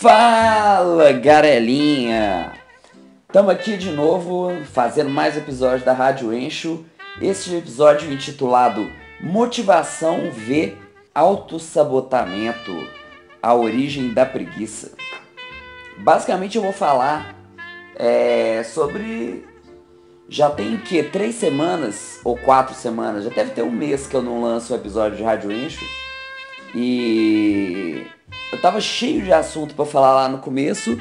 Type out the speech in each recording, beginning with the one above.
Fala, garelinha! Estamos aqui de novo fazendo mais episódios da Rádio Encho. Este episódio intitulado Motivação V Autossabotamento A Origem da Preguiça. Basicamente eu vou falar é, sobre. Já tem que? Três semanas ou quatro semanas? Já deve ter um mês que eu não lanço um episódio de Rádio Encho. E eu tava cheio de assunto para falar lá no começo,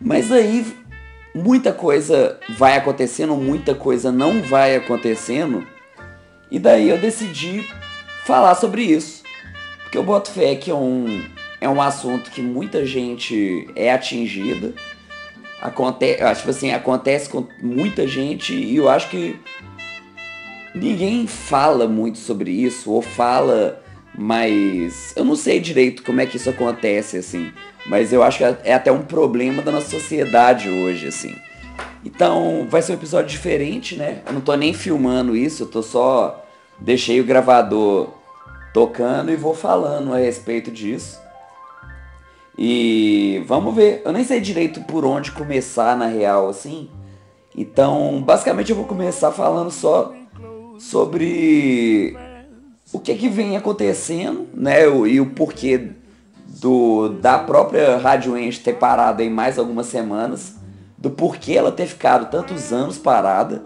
mas aí muita coisa vai acontecendo, muita coisa não vai acontecendo. E daí eu decidi falar sobre isso. Porque eu boto fé que é um, é um assunto que muita gente é atingida. Acontece, tipo assim, acontece com muita gente e eu acho que ninguém fala muito sobre isso ou fala mas eu não sei direito como é que isso acontece, assim. Mas eu acho que é até um problema da nossa sociedade hoje, assim. Então, vai ser um episódio diferente, né? Eu não tô nem filmando isso, eu tô só. Deixei o gravador tocando e vou falando a respeito disso. E vamos ver. Eu nem sei direito por onde começar na real, assim. Então, basicamente eu vou começar falando só sobre o que que vem acontecendo, né, e o porquê do, da própria Rádio Ente ter parado em mais algumas semanas, do porquê ela ter ficado tantos anos parada,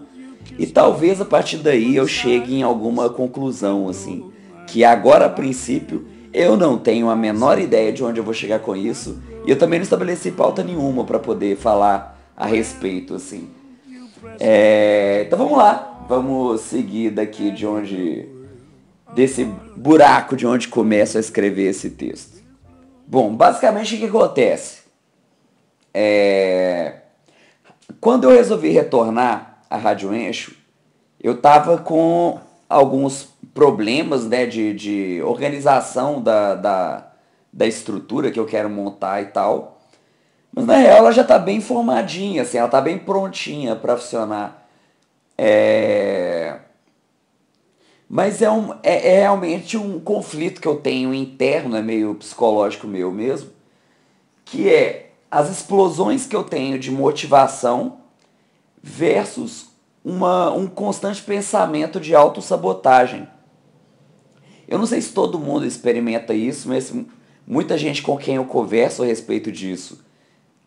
e talvez a partir daí eu chegue em alguma conclusão, assim, que agora a princípio eu não tenho a menor ideia de onde eu vou chegar com isso, e eu também não estabeleci pauta nenhuma para poder falar a respeito, assim. É, então vamos lá, vamos seguir daqui de onde desse buraco de onde começo a escrever esse texto. Bom, basicamente o que acontece? É... Quando eu resolvi retornar à Rádio Encho, eu estava com alguns problemas né, de, de organização da, da, da estrutura que eu quero montar e tal. Mas na real ela já está bem formadinha, assim, ela está bem prontinha para funcionar. É... Mas é, um, é, é, realmente um conflito que eu tenho interno, é meio psicológico meu mesmo, que é as explosões que eu tenho de motivação versus uma, um constante pensamento de autossabotagem. Eu não sei se todo mundo experimenta isso, mas muita gente com quem eu converso a respeito disso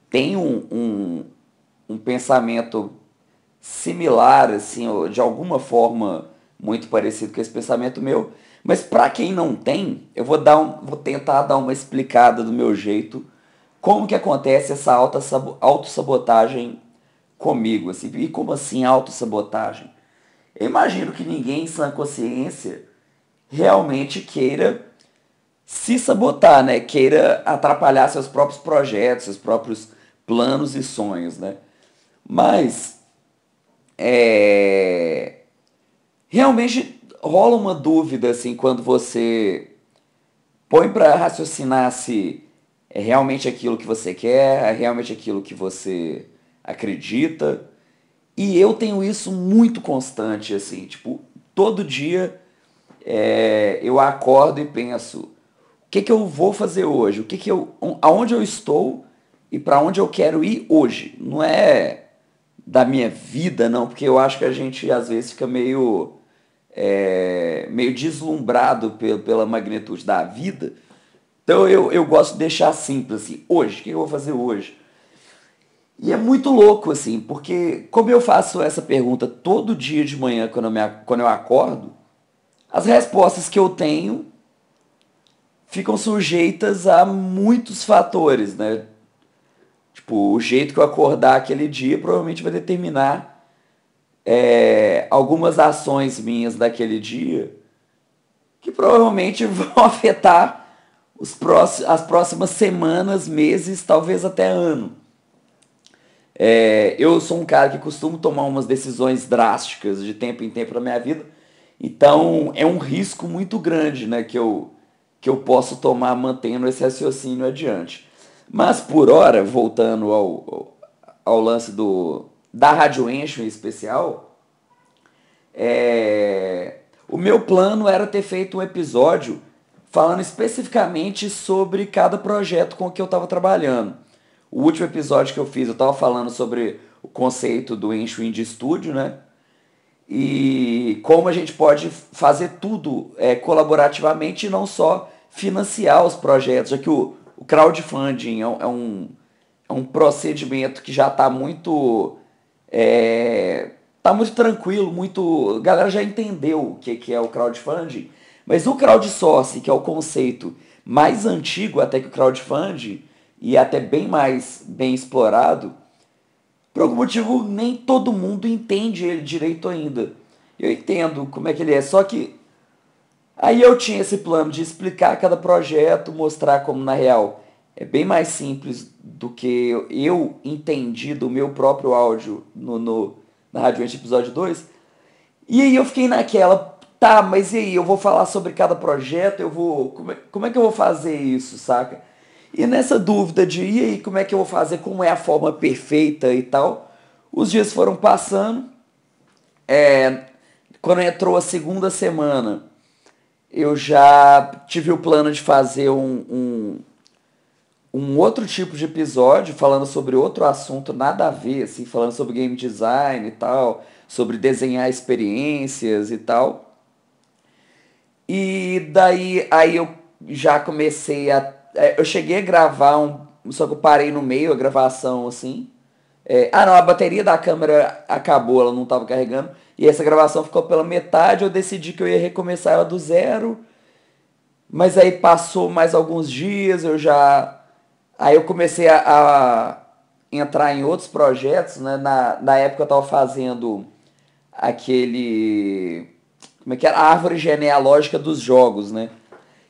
tem um, um, um pensamento similar, assim, de alguma forma muito parecido com esse pensamento meu. Mas para quem não tem, eu vou, dar um, vou tentar dar uma explicada do meu jeito como que acontece essa autossabotagem comigo. Assim, e como assim autossabotagem? Eu imagino que ninguém em sã consciência realmente queira se sabotar, né? Queira atrapalhar seus próprios projetos, seus próprios planos e sonhos, né? Mas é, realmente rola uma dúvida assim quando você põe para raciocinar se é realmente aquilo que você quer, é realmente aquilo que você acredita. E eu tenho isso muito constante, assim, tipo, todo dia é, eu acordo e penso, o que, que eu vou fazer hoje? O que, que eu, aonde eu estou e para onde eu quero ir hoje? Não é da minha vida, não, porque eu acho que a gente às vezes fica meio é, meio deslumbrado pela magnitude da vida. Então eu, eu gosto de deixar simples, assim, hoje, o que eu vou fazer hoje? E é muito louco, assim, porque como eu faço essa pergunta todo dia de manhã quando eu, me, quando eu acordo, as respostas que eu tenho ficam sujeitas a muitos fatores, né? Tipo, o jeito que eu acordar aquele dia provavelmente vai determinar é, algumas ações minhas daquele dia que provavelmente vão afetar os próximos, as próximas semanas, meses, talvez até ano. É, eu sou um cara que costumo tomar umas decisões drásticas de tempo em tempo na minha vida, então é um risco muito grande né, que, eu, que eu posso tomar mantendo esse raciocínio adiante. Mas por hora, voltando ao, ao lance do, da Rádio Encho em especial, é... o meu plano era ter feito um episódio falando especificamente sobre cada projeto com que eu estava trabalhando. O último episódio que eu fiz, eu estava falando sobre o conceito do Enchwind Studio, né? E como a gente pode fazer tudo é, colaborativamente e não só financiar os projetos, já que o, o crowdfunding é um, é um procedimento que já está muito. É, tá muito tranquilo, muito. A galera já entendeu o que, que é o crowdfunding. Mas o crowdsourcing, que é o conceito mais antigo até que o crowdfunding, e até bem mais bem explorado, por algum motivo nem todo mundo entende ele direito ainda. Eu entendo como é que ele é, só que aí eu tinha esse plano de explicar cada projeto, mostrar como na real é bem mais simples do que eu entendi do meu próprio áudio no, no na Rádio Ente episódio 2. E aí eu fiquei naquela, tá, mas e aí, eu vou falar sobre cada projeto, eu vou. Como é, como é que eu vou fazer isso, saca? E nessa dúvida de e aí, como é que eu vou fazer, como é a forma perfeita e tal, os dias foram passando. É, quando entrou a segunda semana, eu já tive o plano de fazer um, um um outro tipo de episódio falando sobre outro assunto nada a ver, assim, falando sobre game design e tal, sobre desenhar experiências e tal. E daí aí eu já comecei a. É, eu cheguei a gravar um. Só que eu parei no meio a gravação, assim. É, ah não, a bateria da câmera acabou, ela não estava carregando. E essa gravação ficou pela metade, eu decidi que eu ia recomeçar ela do zero. Mas aí passou mais alguns dias, eu já Aí eu comecei a, a entrar em outros projetos, né? Na, na época eu estava fazendo aquele. Como é que era? A árvore genealógica dos jogos, né?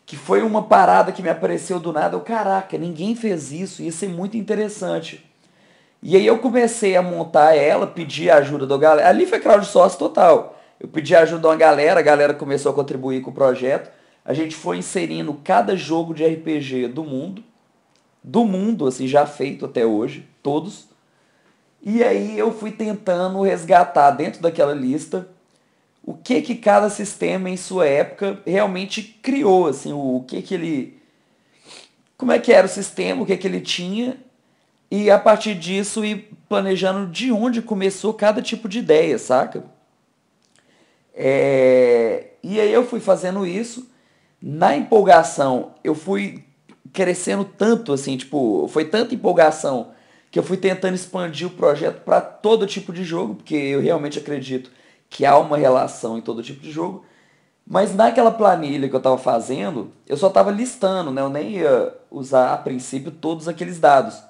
Que foi uma parada que me apareceu do nada. Eu, caraca, ninguém fez isso, ia ser muito interessante. E aí eu comecei a montar ela, pedi a ajuda da galera. Ali foi crowdsourcing total. Eu pedi a ajuda de uma galera, a galera começou a contribuir com o projeto. A gente foi inserindo cada jogo de RPG do mundo do mundo, assim, já feito até hoje, todos. E aí eu fui tentando resgatar dentro daquela lista o que que cada sistema em sua época realmente criou, assim, o, que que ele como é que era o sistema, o que que ele tinha e a partir disso ir planejando de onde começou cada tipo de ideia, saca? É... E aí eu fui fazendo isso. Na empolgação, eu fui crescendo tanto, assim, tipo, foi tanta empolgação que eu fui tentando expandir o projeto para todo tipo de jogo, porque eu realmente acredito que há uma relação em todo tipo de jogo. Mas naquela planilha que eu estava fazendo, eu só estava listando, né? Eu nem ia usar a princípio todos aqueles dados.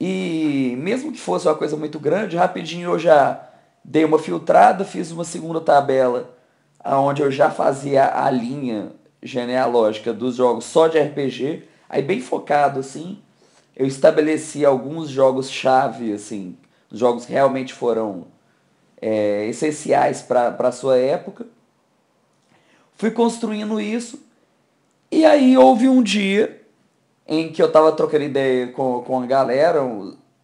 E mesmo que fosse uma coisa muito grande, rapidinho eu já dei uma filtrada, fiz uma segunda tabela onde eu já fazia a linha genealógica dos jogos só de RPG, aí bem focado assim, eu estabeleci alguns jogos-chave, assim, os jogos que realmente foram é, essenciais para a sua época. Fui construindo isso, e aí houve um dia em que eu estava trocando ideia com, com a galera,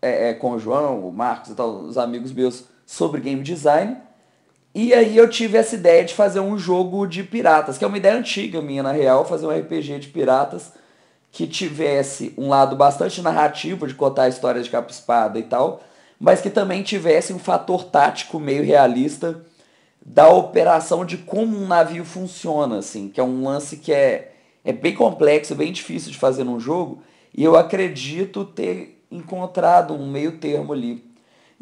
é, é, com o João, o Marcos e tal, os amigos meus, sobre game design. E aí eu tive essa ideia de fazer um jogo de piratas, que é uma ideia antiga minha, na real, fazer um RPG de piratas que tivesse um lado bastante narrativo de contar a história de capa espada e tal, mas que também tivesse um fator tático meio realista da operação de como um navio funciona, assim, que é um lance que é, é bem complexo, bem difícil de fazer num jogo, e eu acredito ter encontrado um meio termo ali.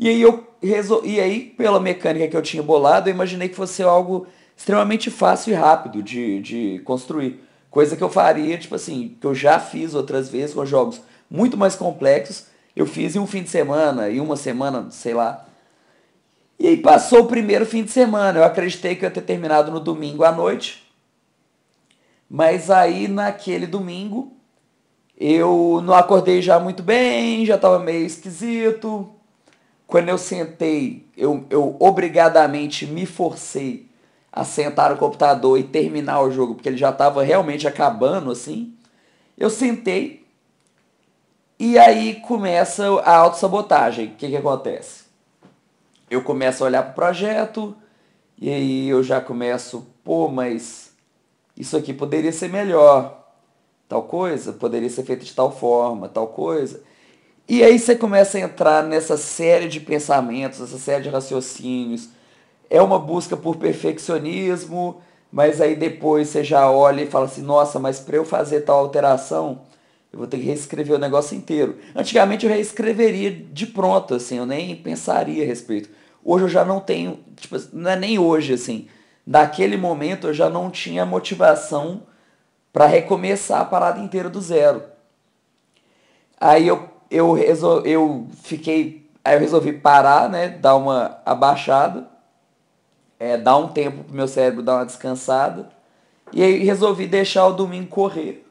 E aí eu resol... e aí pela mecânica que eu tinha bolado, eu imaginei que fosse algo extremamente fácil e rápido de, de construir. Coisa que eu faria, tipo assim, que eu já fiz outras vezes com jogos muito mais complexos. Eu fiz em um fim de semana, e uma semana, sei lá. E aí passou o primeiro fim de semana. Eu acreditei que eu ia ter terminado no domingo à noite. Mas aí naquele domingo eu não acordei já muito bem, já estava meio esquisito quando eu sentei, eu, eu obrigadamente me forcei a sentar no computador e terminar o jogo, porque ele já estava realmente acabando assim. Eu sentei e aí começa a autossabotagem. O que, que acontece? Eu começo a olhar para o projeto e aí eu já começo, pô, mas isso aqui poderia ser melhor, tal coisa poderia ser feita de tal forma, tal coisa. E aí você começa a entrar nessa série de pensamentos, essa série de raciocínios. É uma busca por perfeccionismo, mas aí depois você já olha e fala assim: nossa, mas para eu fazer tal alteração, eu vou ter que reescrever o negócio inteiro. Antigamente eu reescreveria de pronto, assim, eu nem pensaria a respeito. Hoje eu já não tenho, tipo, não é nem hoje, assim. Naquele momento eu já não tinha motivação para recomeçar a parada inteira do zero. Aí eu, eu, resol, eu fiquei. Aí eu resolvi parar, né? Dar uma abaixada. É, dar um tempo pro meu cérebro dar uma descansada. E aí resolvi deixar o domingo correr.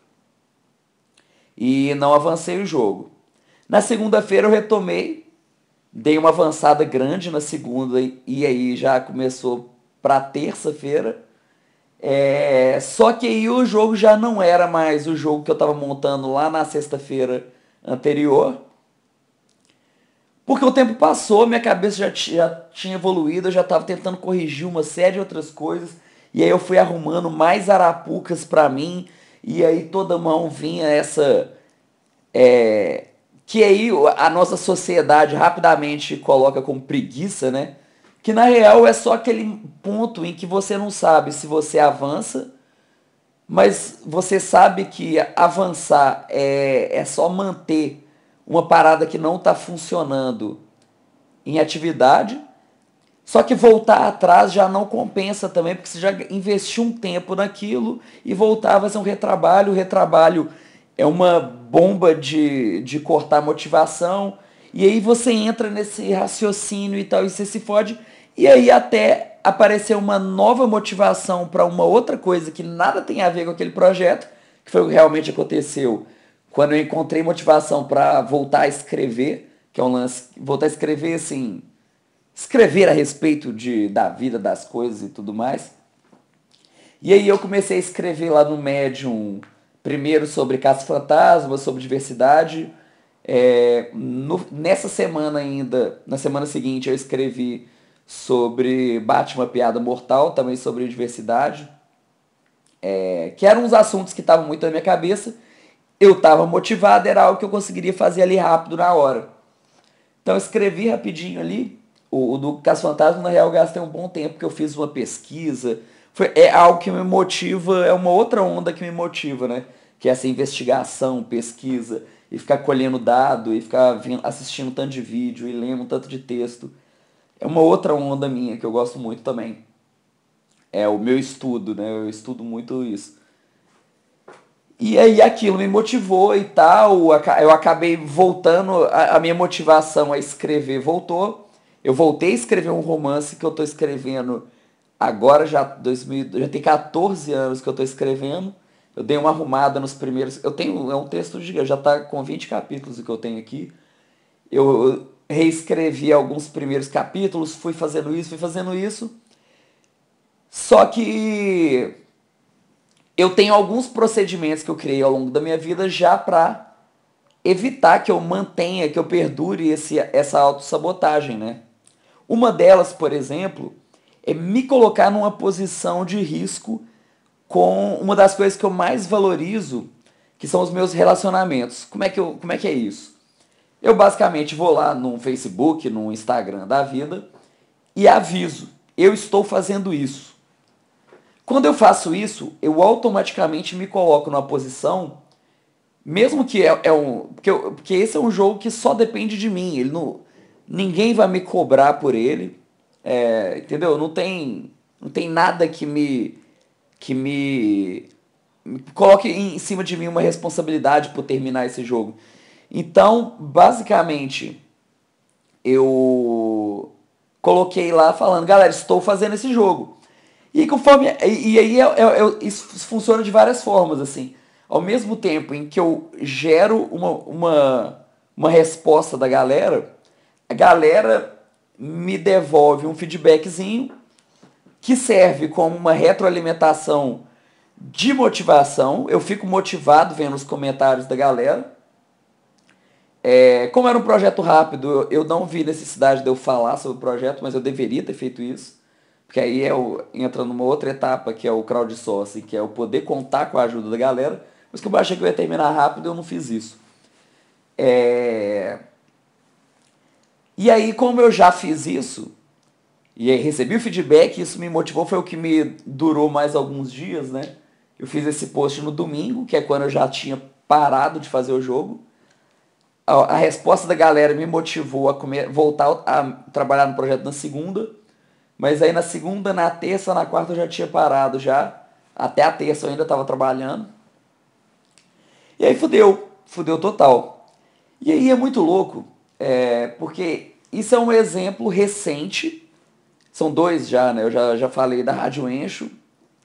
E não avancei o jogo. Na segunda-feira eu retomei. Dei uma avançada grande na segunda e aí já começou para terça-feira. É, só que aí o jogo já não era mais o jogo que eu estava montando lá na sexta-feira anterior. Porque o tempo passou, minha cabeça já, já tinha evoluído, eu já estava tentando corrigir uma série de outras coisas. E aí eu fui arrumando mais arapucas para mim. E aí toda mão vinha essa. É, que aí a nossa sociedade rapidamente coloca como preguiça, né? Que na real é só aquele ponto em que você não sabe se você avança, mas você sabe que avançar é, é só manter uma parada que não está funcionando em atividade. Só que voltar atrás já não compensa também, porque você já investiu um tempo naquilo e voltar vai ser um retrabalho. O retrabalho é uma bomba de, de cortar motivação. E aí você entra nesse raciocínio e tal, e você se fode. E aí até aparecer uma nova motivação para uma outra coisa que nada tem a ver com aquele projeto, que foi o que realmente aconteceu quando eu encontrei motivação para voltar a escrever, que é um lance, voltar a escrever assim, escrever a respeito de, da vida, das coisas e tudo mais. E aí eu comecei a escrever lá no Medium, primeiro sobre caça fantasma, sobre diversidade. É, no, nessa semana ainda, na semana seguinte, eu escrevi sobre Batman Piada Mortal, também sobre diversidade, é, que eram uns assuntos que estavam muito na minha cabeça. Eu estava motivado, era algo que eu conseguiria fazer ali rápido na hora. Então escrevi rapidinho ali. O, o do Caso Fantasma, na real, gastei um bom tempo, porque eu fiz uma pesquisa. Foi, é algo que me motiva, é uma outra onda que me motiva, né? Que é essa investigação, pesquisa, e ficar colhendo dado, e ficar assistindo tanto de vídeo, e lendo tanto de texto. É uma outra onda minha que eu gosto muito também. É o meu estudo, né? Eu estudo muito isso. E aí aquilo me motivou e tal. Eu acabei voltando, a minha motivação a escrever voltou. Eu voltei a escrever um romance que eu estou escrevendo agora já 2000, já tem 14 anos que eu estou escrevendo. Eu dei uma arrumada nos primeiros. Eu tenho. É um texto gigante, já está com 20 capítulos que eu tenho aqui. Eu, reescrevi alguns primeiros capítulos, fui fazendo isso, fui fazendo isso. Só que eu tenho alguns procedimentos que eu criei ao longo da minha vida já para evitar que eu mantenha, que eu perdure esse, essa autossabotagem, né? Uma delas, por exemplo, é me colocar numa posição de risco com uma das coisas que eu mais valorizo, que são os meus relacionamentos. Como é que, eu, como é, que é isso? Eu basicamente vou lá no Facebook, no Instagram da vida e aviso: eu estou fazendo isso. Quando eu faço isso, eu automaticamente me coloco numa posição, mesmo que é, é um. Porque, eu, porque esse é um jogo que só depende de mim. Ele não, ninguém vai me cobrar por ele. É, entendeu? Não tem, não tem nada que me. que me, me coloque em cima de mim uma responsabilidade por terminar esse jogo. Então, basicamente, eu coloquei lá falando, galera, estou fazendo esse jogo. E conforme. E, e aí eu, eu, eu, isso funciona de várias formas, assim. Ao mesmo tempo em que eu gero uma, uma, uma resposta da galera, a galera me devolve um feedbackzinho que serve como uma retroalimentação de motivação. Eu fico motivado vendo os comentários da galera. É, como era um projeto rápido, eu não vi necessidade de eu falar sobre o projeto, mas eu deveria ter feito isso. porque aí é o, entra numa outra etapa que é o crowdsourcing, que é o poder contar com a ajuda da galera, mas que eu achei que eu ia terminar rápido eu não fiz isso. É... E aí, como eu já fiz isso, e aí recebi o feedback, isso me motivou, foi o que me durou mais alguns dias, né? Eu fiz esse post no domingo, que é quando eu já tinha parado de fazer o jogo. A, a resposta da galera me motivou a comer, voltar a trabalhar no projeto na segunda. Mas aí na segunda, na terça, na quarta eu já tinha parado já. Até a terça eu ainda estava trabalhando. E aí fudeu, fudeu total. E aí é muito louco, é, porque isso é um exemplo recente. São dois já, né? Eu já, já falei da Rádio Encho.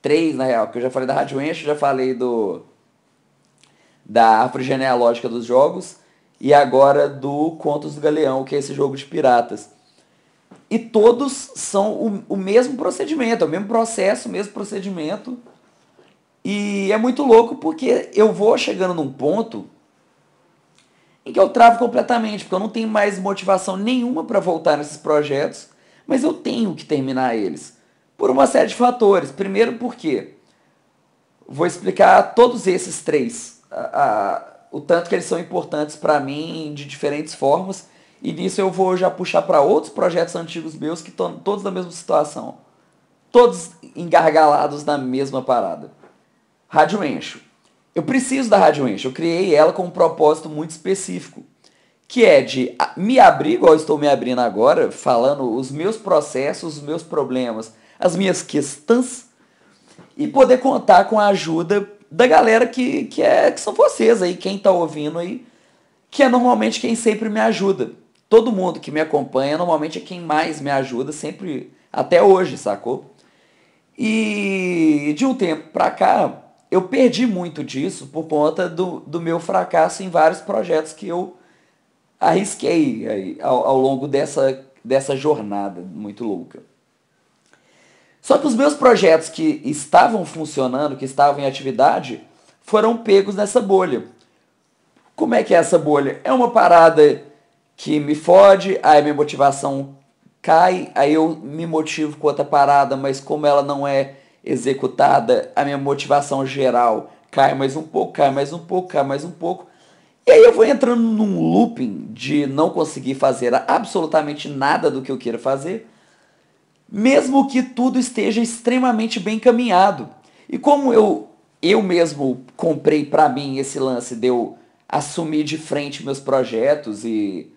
Três, na real, porque eu já falei da Rádio Encho, já falei do da árvore genealógica dos jogos e agora do Contos do Galeão, que é esse jogo de piratas. E todos são o, o mesmo procedimento, é o mesmo processo, o mesmo procedimento. E é muito louco porque eu vou chegando num ponto em que eu travo completamente, porque eu não tenho mais motivação nenhuma para voltar nesses projetos, mas eu tenho que terminar eles. Por uma série de fatores. Primeiro, porque vou explicar todos esses três, a, a, o tanto que eles são importantes para mim de diferentes formas e nisso eu vou já puxar para outros projetos antigos meus que estão todos na mesma situação. Todos engargalados na mesma parada. Rádio Encho. Eu preciso da Rádio Encho. Eu criei ela com um propósito muito específico. Que é de me abrir, igual eu estou me abrindo agora, falando os meus processos, os meus problemas, as minhas questões, e poder contar com a ajuda da galera que, que, é, que são vocês aí, quem está ouvindo aí, que é normalmente quem sempre me ajuda todo mundo que me acompanha normalmente é quem mais me ajuda, sempre, até hoje, sacou? E de um tempo pra cá, eu perdi muito disso por conta do, do meu fracasso em vários projetos que eu arrisquei aí, ao, ao longo dessa, dessa jornada muito louca. Só que os meus projetos que estavam funcionando, que estavam em atividade, foram pegos nessa bolha. Como é que é essa bolha? É uma parada que me fode, aí minha motivação cai, aí eu me motivo com outra parada, mas como ela não é executada, a minha motivação geral cai mais um pouco, cai mais um pouco, cai mais um pouco. E aí eu vou entrando num looping de não conseguir fazer absolutamente nada do que eu queira fazer, mesmo que tudo esteja extremamente bem caminhado. E como eu eu mesmo comprei para mim esse lance de eu assumir de frente meus projetos e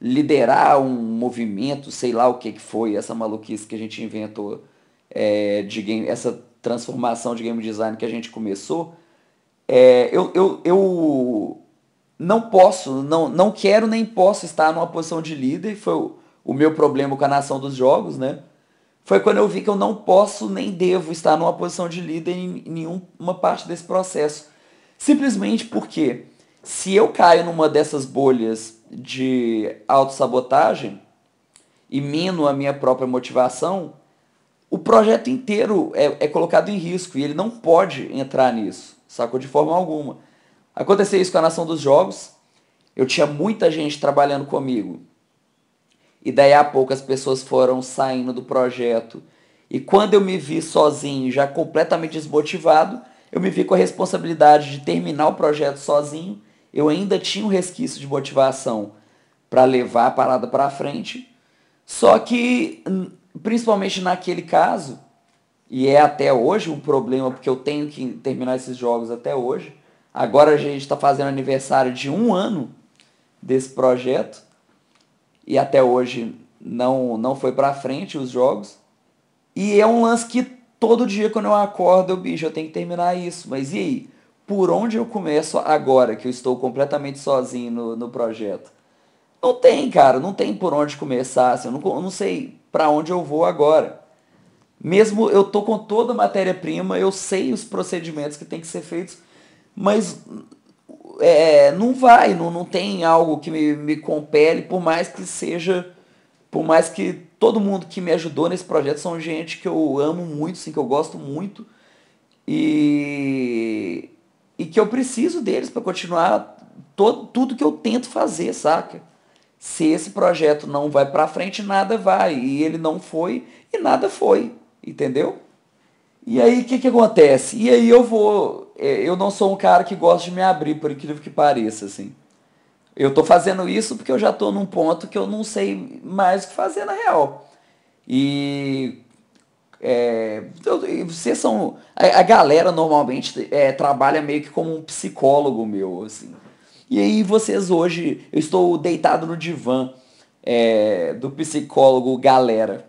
liderar um movimento, sei lá o que, que foi, essa maluquice que a gente inventou, é, de game, essa transformação de game design que a gente começou, é, eu, eu, eu não posso, não, não quero nem posso estar numa posição de líder, foi o, o meu problema com a nação dos jogos, né? Foi quando eu vi que eu não posso nem devo estar numa posição de líder em, nenhuma parte desse processo. Simplesmente porque se eu caio numa dessas bolhas de autossabotagem e mino a minha própria motivação, o projeto inteiro é, é colocado em risco e ele não pode entrar nisso, sacou? De forma alguma. Aconteceu isso com a Nação dos Jogos, eu tinha muita gente trabalhando comigo. E daí a pouco as pessoas foram saindo do projeto. E quando eu me vi sozinho, já completamente desmotivado, eu me vi com a responsabilidade de terminar o projeto sozinho eu ainda tinha um resquício de motivação para levar a parada para frente. Só que, principalmente naquele caso, e é até hoje um problema, porque eu tenho que terminar esses jogos até hoje. Agora a gente está fazendo aniversário de um ano desse projeto e até hoje não, não foi para frente os jogos. E é um lance que todo dia quando eu acordo, eu, bicho, eu tenho que terminar isso. Mas e aí? por onde eu começo agora que eu estou completamente sozinho no, no projeto? Não tem, cara, não tem por onde começar. Assim, eu, não, eu não sei para onde eu vou agora. Mesmo eu tô com toda a matéria-prima, eu sei os procedimentos que tem que ser feitos, mas é, não vai, não, não tem algo que me, me compele, por mais que seja, por mais que todo mundo que me ajudou nesse projeto são gente que eu amo muito, sim, que eu gosto muito. E e que eu preciso deles para continuar todo, tudo que eu tento fazer, saca? Se esse projeto não vai para frente, nada vai. E ele não foi e nada foi. entendeu? E aí o que, que acontece? E aí eu vou. É, eu não sou um cara que gosta de me abrir, por incrível que pareça, assim. Eu tô fazendo isso porque eu já tô num ponto que eu não sei mais o que fazer na real. E é, vocês são. A, a galera normalmente é, trabalha meio que como um psicólogo meu, assim. E aí vocês hoje, eu estou deitado no divã é, do psicólogo Galera,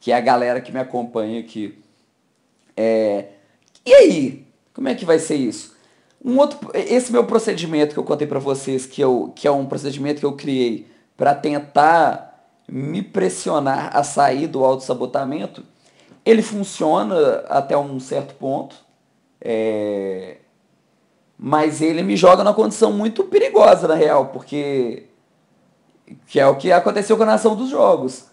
que é a galera que me acompanha aqui. É, e aí, como é que vai ser isso? Um outro, esse meu procedimento que eu contei para vocês, que, eu, que é um procedimento que eu criei para tentar me pressionar a sair do autossabotamento, ele funciona até um certo ponto. É, mas ele me joga numa condição muito perigosa, na real, porque. Que é o que aconteceu com a nação dos jogos.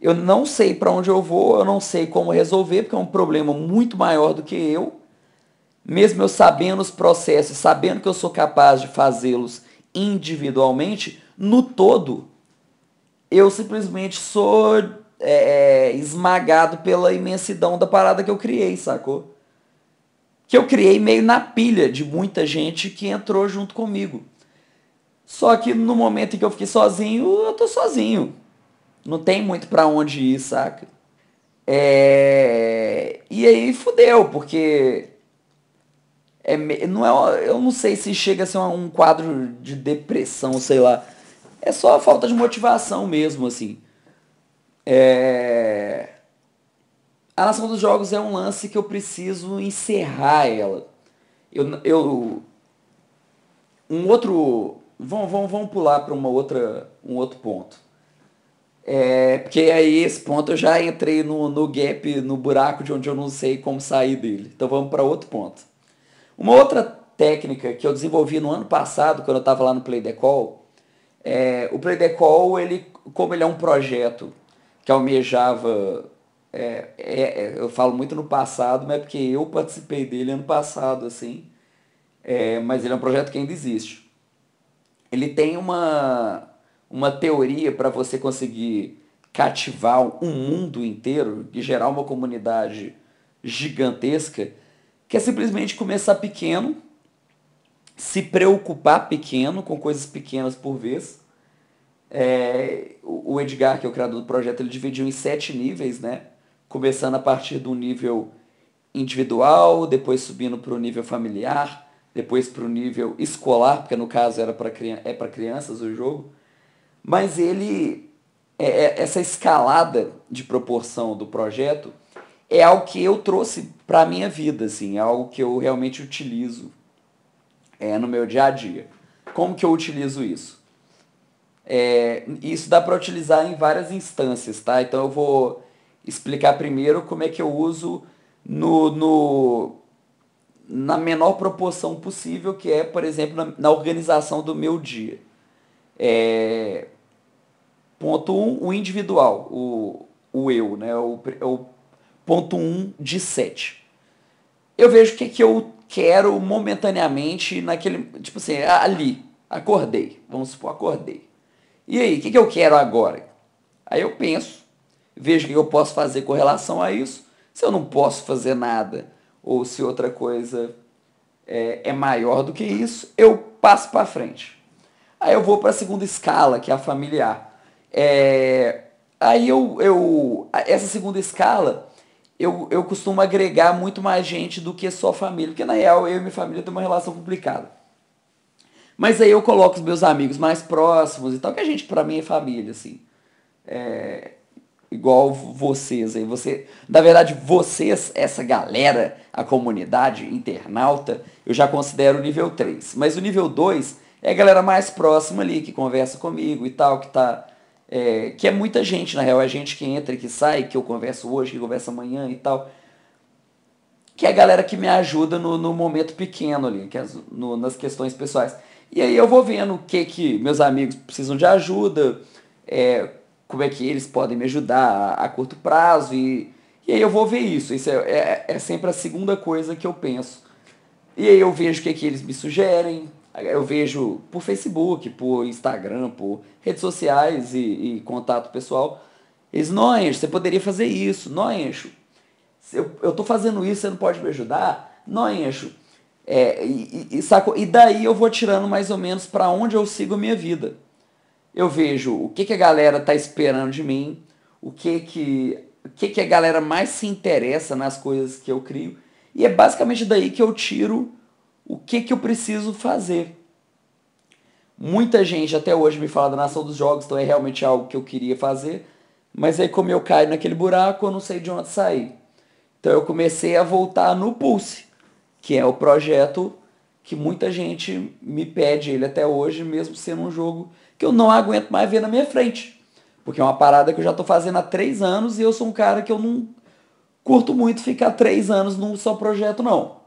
Eu não sei para onde eu vou, eu não sei como resolver, porque é um problema muito maior do que eu. Mesmo eu sabendo os processos, sabendo que eu sou capaz de fazê-los individualmente, no todo, eu simplesmente sou é, é esmagado pela imensidão da parada que eu criei, sacou? que eu criei meio na pilha de muita gente que entrou junto comigo. Só que no momento em que eu fiquei sozinho, eu tô sozinho. Não tem muito para onde ir, saca? É... E aí fudeu, porque é, não é, eu não sei se chega a ser um quadro de depressão, sei lá. É só falta de motivação mesmo, assim. É... A Nação dos Jogos é um lance que eu preciso encerrar ela. Eu, eu um outro, vamos, vamos, vamos pular para uma outra, um outro ponto. É, porque aí esse ponto eu já entrei no, no gap, no buraco de onde eu não sei como sair dele. Então vamos para outro ponto. Uma outra técnica que eu desenvolvi no ano passado, quando eu estava lá no Play Call, é, o Play Call, ele, como ele é um projeto que almejava é, é, é, eu falo muito no passado, mas é porque eu participei dele ano passado, assim. É, mas ele é um projeto que ainda existe. Ele tem uma, uma teoria para você conseguir cativar um mundo inteiro e gerar uma comunidade gigantesca, que é simplesmente começar pequeno, se preocupar pequeno, com coisas pequenas por vez. É, o Edgar, que é o criador do projeto, ele dividiu em sete níveis, né? começando a partir do nível individual, depois subindo para o nível familiar, depois para o nível escolar, porque no caso era para é para crianças o jogo. Mas ele é, é, essa escalada de proporção do projeto é algo que eu trouxe para a minha vida, assim, é algo que eu realmente utilizo é, no meu dia a dia. Como que eu utilizo isso? É, isso dá para utilizar em várias instâncias, tá? Então eu vou explicar primeiro como é que eu uso no, no, na menor proporção possível, que é, por exemplo, na, na organização do meu dia. É, ponto 1, um, o individual, o, o eu, né? o, o ponto 1 um de 7. Eu vejo o que, que eu quero momentaneamente naquele. Tipo assim, ali, acordei. Vamos supor, acordei. E aí, o que, que eu quero agora? Aí eu penso, vejo o que eu posso fazer com relação a isso. Se eu não posso fazer nada, ou se outra coisa é, é maior do que isso, eu passo para frente. Aí eu vou para a segunda escala, que é a familiar. É, aí eu, eu, essa segunda escala, eu, eu costumo agregar muito mais gente do que só família, porque na real eu e minha família temos uma relação complicada. Mas aí eu coloco os meus amigos mais próximos e tal, que a gente para mim é família, assim. É, igual vocês aí. Você, na verdade, vocês, essa galera, a comunidade internauta, eu já considero o nível 3. Mas o nível 2 é a galera mais próxima ali, que conversa comigo e tal, que tá. É, que é muita gente, na real, é gente que entra e que sai, que eu converso hoje, que conversa amanhã e tal. Que é a galera que me ajuda no, no momento pequeno ali, que é no, nas questões pessoais. E aí eu vou vendo o que que meus amigos precisam de ajuda, é, como é que eles podem me ajudar a, a curto prazo e, e aí eu vou ver isso. Isso é, é, é, sempre a segunda coisa que eu penso. E aí eu vejo o que, que eles me sugerem, eu vejo por Facebook, por Instagram, por redes sociais e, e contato pessoal. Eles, Noencho, você poderia fazer isso, Noencho. eu, eu tô fazendo isso, você não pode me ajudar? Não. É, e, e, e daí eu vou tirando mais ou menos para onde eu sigo a minha vida. Eu vejo o que, que a galera tá esperando de mim, o que que, o que que a galera mais se interessa nas coisas que eu crio. E é basicamente daí que eu tiro o que, que eu preciso fazer. Muita gente até hoje me fala da nação dos jogos, então é realmente algo que eu queria fazer. Mas aí como eu caio naquele buraco, eu não sei de onde sair. Então eu comecei a voltar no Pulse, que é o projeto que muita gente me pede ele até hoje, mesmo sendo um jogo que eu não aguento mais ver na minha frente. Porque é uma parada que eu já estou fazendo há três anos e eu sou um cara que eu não curto muito ficar três anos num só projeto, não.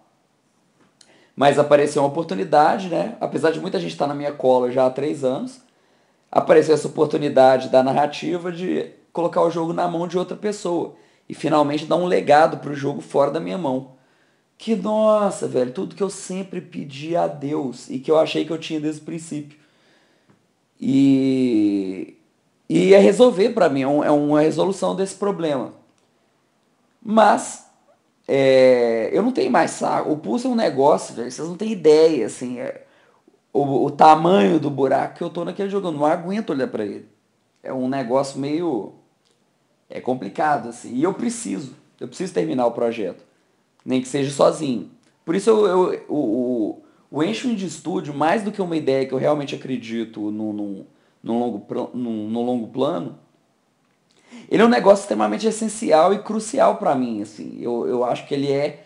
Mas apareceu uma oportunidade, né? Apesar de muita gente estar na minha cola já há três anos, apareceu essa oportunidade da narrativa de colocar o jogo na mão de outra pessoa e finalmente dar um legado para o jogo fora da minha mão. Que nossa, velho, tudo que eu sempre pedi a Deus e que eu achei que eu tinha desde o princípio. E, e é resolver para mim, é, é uma resolução desse problema. Mas é, eu não tenho mais saco. O pulso é um negócio, velho, vocês não têm ideia, assim, é, o, o tamanho do buraco que eu tô naquele jogo. Eu não aguento olhar para ele. É um negócio meio. É complicado, assim. E eu preciso. Eu preciso terminar o projeto. Nem que seja sozinho. Por isso eu, eu, o, o, o Enchment de Estúdio, mais do que uma ideia que eu realmente acredito no, no, no, longo, longo plano, ele é um negócio extremamente essencial e crucial para mim. Assim. Eu, eu acho que ele é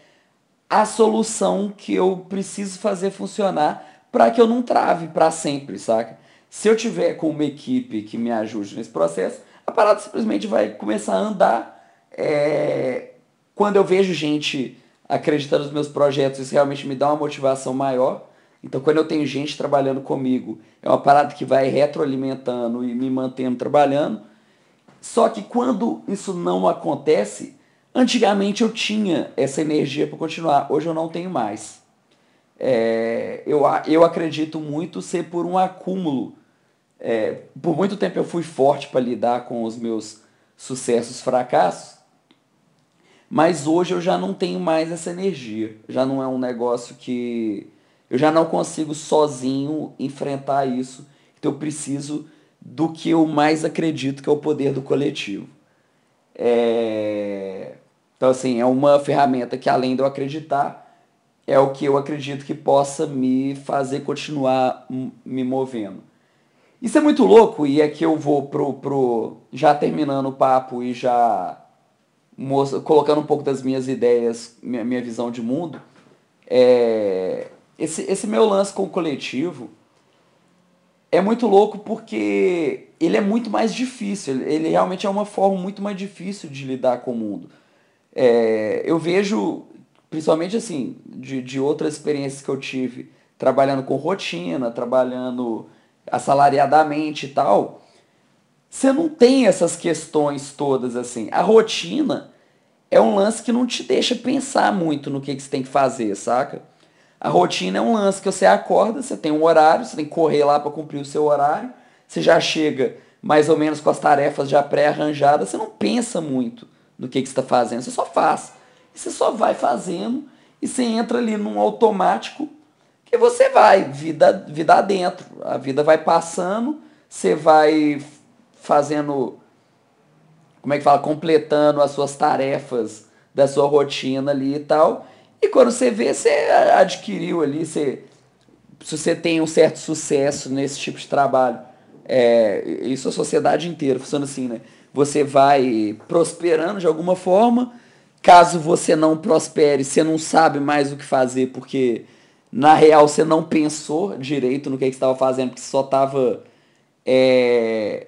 a solução que eu preciso fazer funcionar para que eu não trave para sempre, saca? Se eu tiver com uma equipe que me ajude nesse processo, a parada simplesmente vai começar a andar. É... Quando eu vejo gente acreditando nos meus projetos, isso realmente me dá uma motivação maior. Então, quando eu tenho gente trabalhando comigo, é uma parada que vai retroalimentando e me mantendo trabalhando. Só que quando isso não acontece, antigamente eu tinha essa energia para continuar, hoje eu não tenho mais. É, eu, eu acredito muito ser por um acúmulo. É, por muito tempo eu fui forte para lidar com os meus sucessos, fracassos, mas hoje eu já não tenho mais essa energia. Já não é um negócio que eu já não consigo sozinho enfrentar isso. Então eu preciso do que eu mais acredito que é o poder do coletivo. É... Então assim, é uma ferramenta que além de eu acreditar, é o que eu acredito que possa me fazer continuar me movendo. Isso é muito louco e é que eu vou pro, pro já terminando o papo e já colocando um pouco das minhas ideias, minha, minha visão de mundo. É, esse, esse meu lance com o coletivo é muito louco porque ele é muito mais difícil. Ele realmente é uma forma muito mais difícil de lidar com o mundo. É, eu vejo principalmente assim, de, de outras experiências que eu tive, trabalhando com rotina, trabalhando assalariadamente e tal, você não tem essas questões todas assim. A rotina é um lance que não te deixa pensar muito no que, que você tem que fazer, saca? A rotina é um lance que você acorda, você tem um horário, você tem que correr lá para cumprir o seu horário, você já chega mais ou menos com as tarefas já pré-arranjadas, você não pensa muito no que, que você está fazendo, você só faz. Você só vai fazendo e você entra ali num automático que você vai, vida, vida adentro. A vida vai passando, você vai fazendo, como é que fala, completando as suas tarefas da sua rotina ali e tal. E quando você vê, você adquiriu ali, você, se você tem um certo sucesso nesse tipo de trabalho, é, isso a sociedade inteira funciona assim, né? Você vai prosperando de alguma forma, Caso você não prospere, você não sabe mais o que fazer, porque na real você não pensou direito no que, que você estava fazendo, porque você só estava é,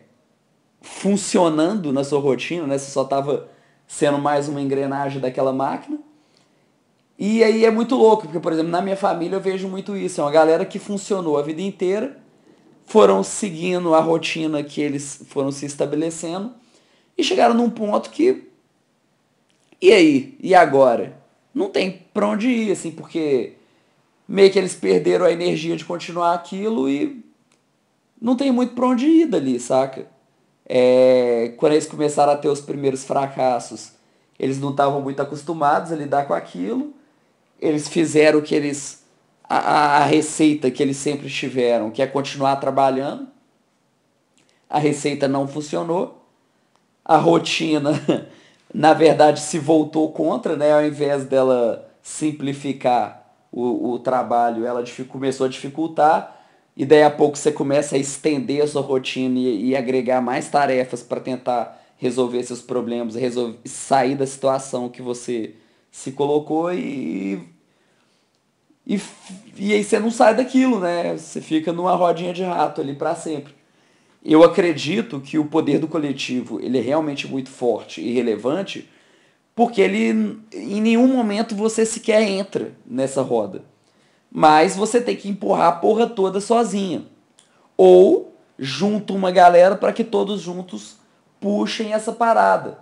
funcionando na sua rotina, né? você só estava sendo mais uma engrenagem daquela máquina. E aí é muito louco, porque, por exemplo, na minha família eu vejo muito isso. É uma galera que funcionou a vida inteira, foram seguindo a rotina que eles foram se estabelecendo e chegaram num ponto que e aí? E agora? Não tem pra onde ir, assim, porque meio que eles perderam a energia de continuar aquilo e não tem muito pra onde ir dali, saca? É, quando eles começaram a ter os primeiros fracassos, eles não estavam muito acostumados a lidar com aquilo. Eles fizeram o que eles. A, a receita que eles sempre tiveram, que é continuar trabalhando. A receita não funcionou. A rotina, na verdade, se voltou contra, né? Ao invés dela simplificar o, o trabalho, ela começou a dificultar. E daí a pouco você começa a estender a sua rotina e, e agregar mais tarefas para tentar resolver seus problemas, resolver, sair da situação que você se colocou e, e, e aí você não sai daquilo, né? Você fica numa rodinha de rato ali para sempre. Eu acredito que o poder do coletivo ele é realmente muito forte e relevante, porque ele em nenhum momento você sequer entra nessa roda. Mas você tem que empurrar a porra toda sozinha. Ou junto uma galera para que todos juntos puxem essa parada.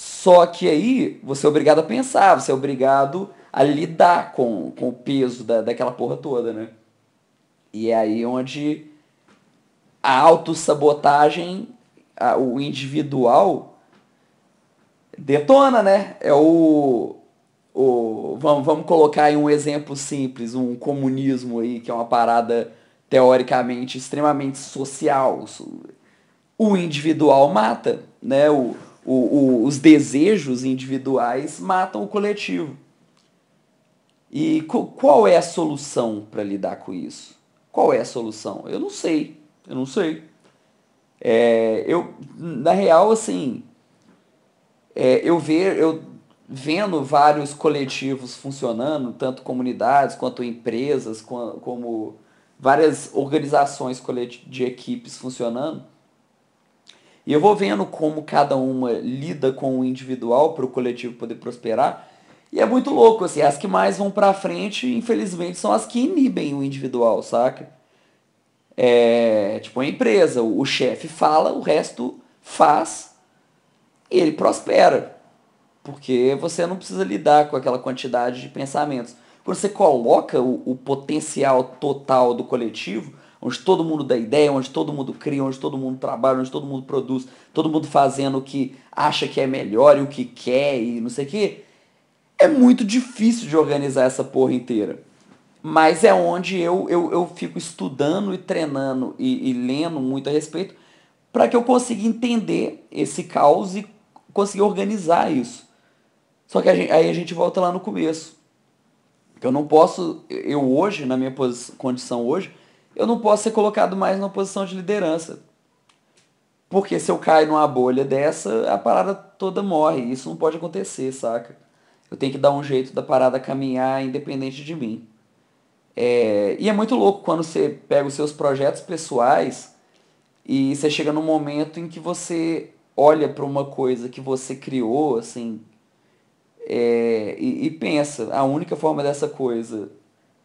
Só que aí você é obrigado a pensar, você é obrigado a lidar com, com o peso da, daquela porra toda, né? E é aí onde a autossabotagem, o individual, detona, né? É o. o vamos, vamos colocar aí um exemplo simples, um comunismo aí, que é uma parada teoricamente extremamente social o individual mata, né? O, o, o, os desejos individuais matam o coletivo. E qual é a solução para lidar com isso? Qual é a solução? Eu não sei. Eu não sei. É, eu, na real, assim, é, eu ver, eu vendo vários coletivos funcionando, tanto comunidades quanto empresas, como, várias organizações de equipes funcionando, e eu vou vendo como cada uma lida com o individual para o coletivo poder prosperar. E é muito louco, assim, as que mais vão para frente, infelizmente, são as que inibem o individual, saca? É, tipo, a empresa, o, o chefe fala, o resto faz, e ele prospera. Porque você não precisa lidar com aquela quantidade de pensamentos. Quando você coloca o, o potencial total do coletivo, onde todo mundo dá ideia, onde todo mundo cria, onde todo mundo trabalha, onde todo mundo produz, todo mundo fazendo o que acha que é melhor e o que quer e não sei o que, é muito difícil de organizar essa porra inteira. Mas é onde eu, eu, eu fico estudando e treinando e, e lendo muito a respeito para que eu consiga entender esse caos e conseguir organizar isso. Só que a gente, aí a gente volta lá no começo. Eu não posso, eu hoje, na minha condição hoje, eu não posso ser colocado mais numa posição de liderança. Porque se eu cair numa bolha dessa, a parada toda morre. Isso não pode acontecer, saca? Eu tenho que dar um jeito da parada caminhar independente de mim. É... E é muito louco quando você pega os seus projetos pessoais e você chega num momento em que você olha para uma coisa que você criou, assim, é... e, e pensa, a única forma dessa coisa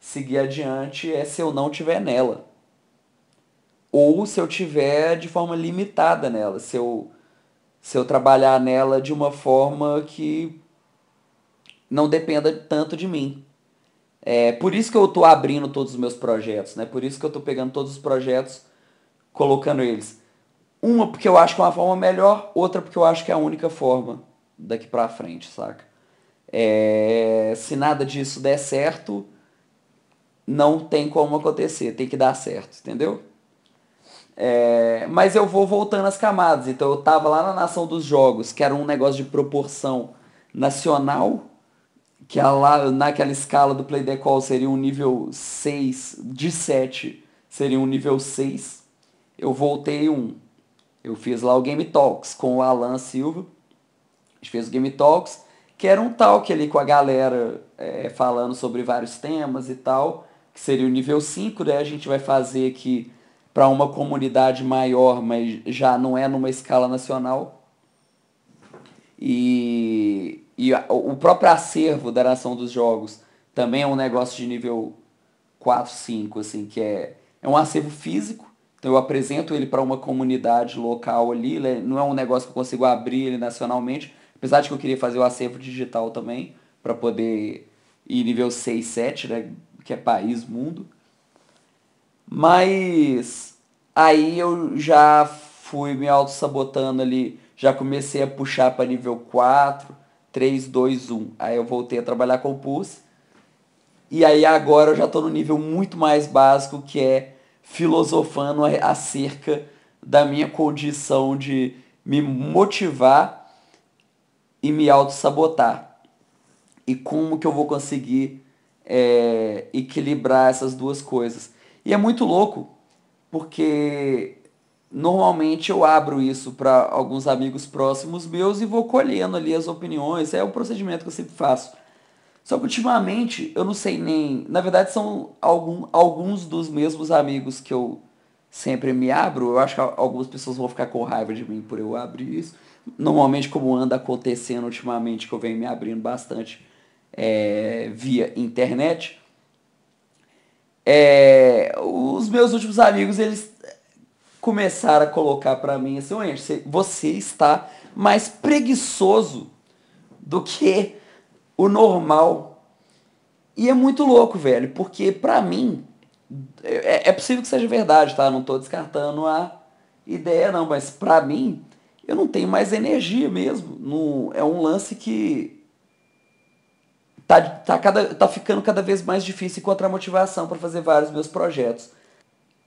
seguir adiante é se eu não tiver nela. Ou se eu tiver de forma limitada nela, se eu, se eu trabalhar nela de uma forma que não dependa tanto de mim. É por isso que eu estou abrindo todos os meus projetos, né? Por isso que eu estou pegando todos os projetos, colocando eles. Uma porque eu acho que é uma forma melhor, outra porque eu acho que é a única forma daqui para frente, saca? É, se nada disso der certo, não tem como acontecer, tem que dar certo, entendeu? É, mas eu vou voltando às camadas. Então eu tava lá na Nação dos Jogos, que era um negócio de proporção nacional, que lá naquela escala do Play Decall seria um nível 6, de 7 seria um nível 6. Eu voltei um. Eu fiz lá o Game Talks com o Alan Silva. A gente fez o Game Talks, que era um talk ali com a galera é, falando sobre vários temas e tal que seria o nível 5, né? A gente vai fazer aqui para uma comunidade maior, mas já não é numa escala nacional. E, e o próprio acervo da Nação dos Jogos também é um negócio de nível 4, 5, assim, que é, é um acervo físico. Então eu apresento ele para uma comunidade local ali, né? não é um negócio que eu consigo abrir ele nacionalmente, apesar de que eu queria fazer o acervo digital também, para poder ir nível 6, 7, né? Que é país, mundo. Mas aí eu já fui me auto-sabotando ali, já comecei a puxar para nível 4, 3, 2, 1. Aí eu voltei a trabalhar com o Pulse. E aí agora eu já estou no nível muito mais básico, que é filosofando acerca da minha condição de me motivar e me auto-sabotar. E como que eu vou conseguir é, equilibrar essas duas coisas. E é muito louco, porque normalmente eu abro isso para alguns amigos próximos meus e vou colhendo ali as opiniões. É o procedimento que eu sempre faço. Só que ultimamente eu não sei nem. Na verdade, são algum, alguns dos mesmos amigos que eu sempre me abro. Eu acho que algumas pessoas vão ficar com raiva de mim por eu abrir isso. Normalmente, como anda acontecendo ultimamente, que eu venho me abrindo bastante é, via internet. É, os meus últimos amigos, eles começaram a colocar para mim assim, você está mais preguiçoso do que o normal. E é muito louco, velho, porque para mim, é, é, possível que seja verdade, tá? Não estou descartando a ideia, não, mas para mim, eu não tenho mais energia mesmo. No, é um lance que tá, tá, cada, tá ficando cada vez mais difícil encontrar motivação para fazer vários meus projetos.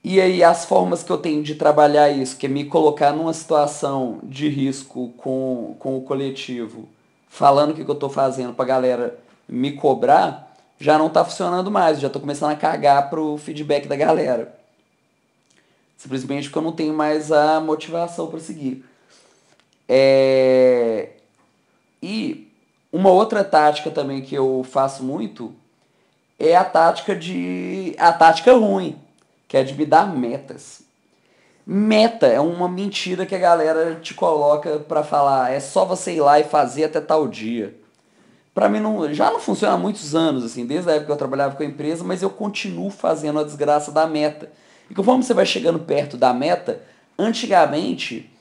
E aí as formas que eu tenho de trabalhar isso, que é me colocar numa situação de risco com, com o coletivo, falando o que, que eu estou fazendo para galera me cobrar, já não está funcionando mais. Já estou começando a cagar pro feedback da galera. Simplesmente porque eu não tenho mais a motivação para seguir. É... E uma outra tática também que eu faço muito é a tática de. a tática ruim, que é de me dar metas. Meta é uma mentira que a galera te coloca para falar, é só você ir lá e fazer até tal dia para mim não, já não funciona há muitos anos, assim, desde a época que eu trabalhava com a empresa, mas eu continuo fazendo a desgraça da meta. E conforme você vai chegando perto da meta, antigamente